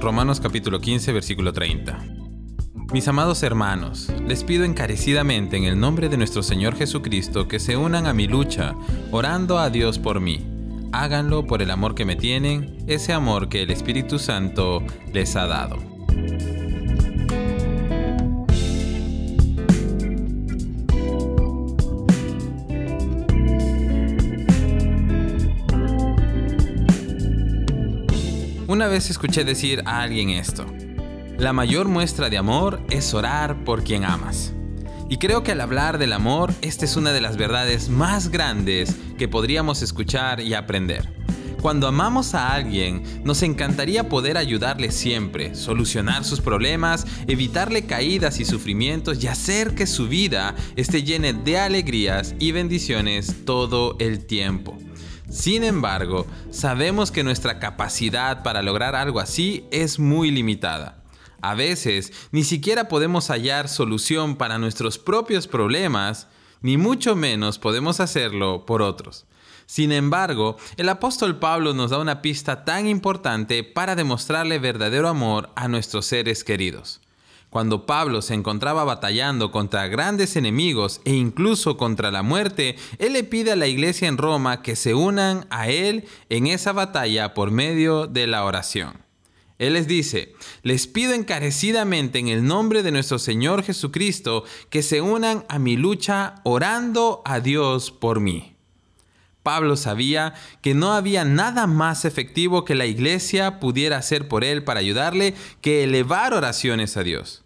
Romanos capítulo 15, versículo 30. Mis amados hermanos, les pido encarecidamente en el nombre de nuestro Señor Jesucristo que se unan a mi lucha, orando a Dios por mí. Háganlo por el amor que me tienen, ese amor que el Espíritu Santo les ha dado. Una vez escuché decir a alguien esto. La mayor muestra de amor es orar por quien amas. Y creo que al hablar del amor, esta es una de las verdades más grandes que podríamos escuchar y aprender. Cuando amamos a alguien, nos encantaría poder ayudarle siempre, solucionar sus problemas, evitarle caídas y sufrimientos y hacer que su vida esté llena de alegrías y bendiciones todo el tiempo. Sin embargo, sabemos que nuestra capacidad para lograr algo así es muy limitada. A veces ni siquiera podemos hallar solución para nuestros propios problemas, ni mucho menos podemos hacerlo por otros. Sin embargo, el apóstol Pablo nos da una pista tan importante para demostrarle verdadero amor a nuestros seres queridos. Cuando Pablo se encontraba batallando contra grandes enemigos e incluso contra la muerte, él le pide a la iglesia en Roma que se unan a él en esa batalla por medio de la oración. Él les dice, les pido encarecidamente en el nombre de nuestro Señor Jesucristo que se unan a mi lucha orando a Dios por mí. Pablo sabía que no había nada más efectivo que la iglesia pudiera hacer por él para ayudarle que elevar oraciones a Dios.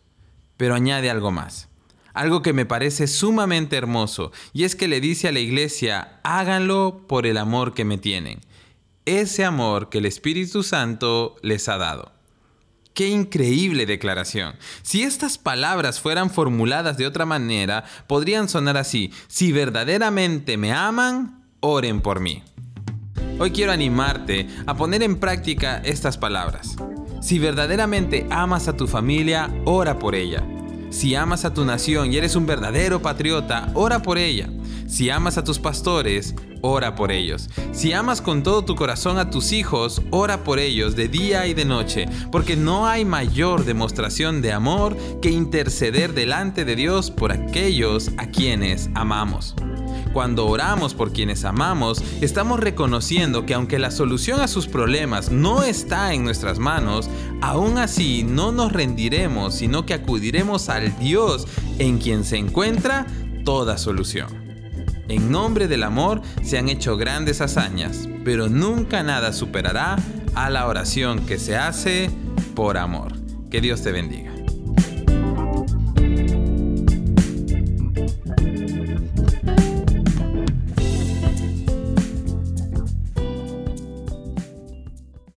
Pero añade algo más, algo que me parece sumamente hermoso, y es que le dice a la iglesia, háganlo por el amor que me tienen, ese amor que el Espíritu Santo les ha dado. Qué increíble declaración. Si estas palabras fueran formuladas de otra manera, podrían sonar así, si verdaderamente me aman, oren por mí. Hoy quiero animarte a poner en práctica estas palabras. Si verdaderamente amas a tu familia, ora por ella. Si amas a tu nación y eres un verdadero patriota, ora por ella. Si amas a tus pastores, ora por ellos. Si amas con todo tu corazón a tus hijos, ora por ellos de día y de noche, porque no hay mayor demostración de amor que interceder delante de Dios por aquellos a quienes amamos. Cuando oramos por quienes amamos, estamos reconociendo que aunque la solución a sus problemas no está en nuestras manos, aún así no nos rendiremos, sino que acudiremos al Dios en quien se encuentra toda solución. En nombre del amor se han hecho grandes hazañas, pero nunca nada superará a la oración que se hace por amor. Que Dios te bendiga.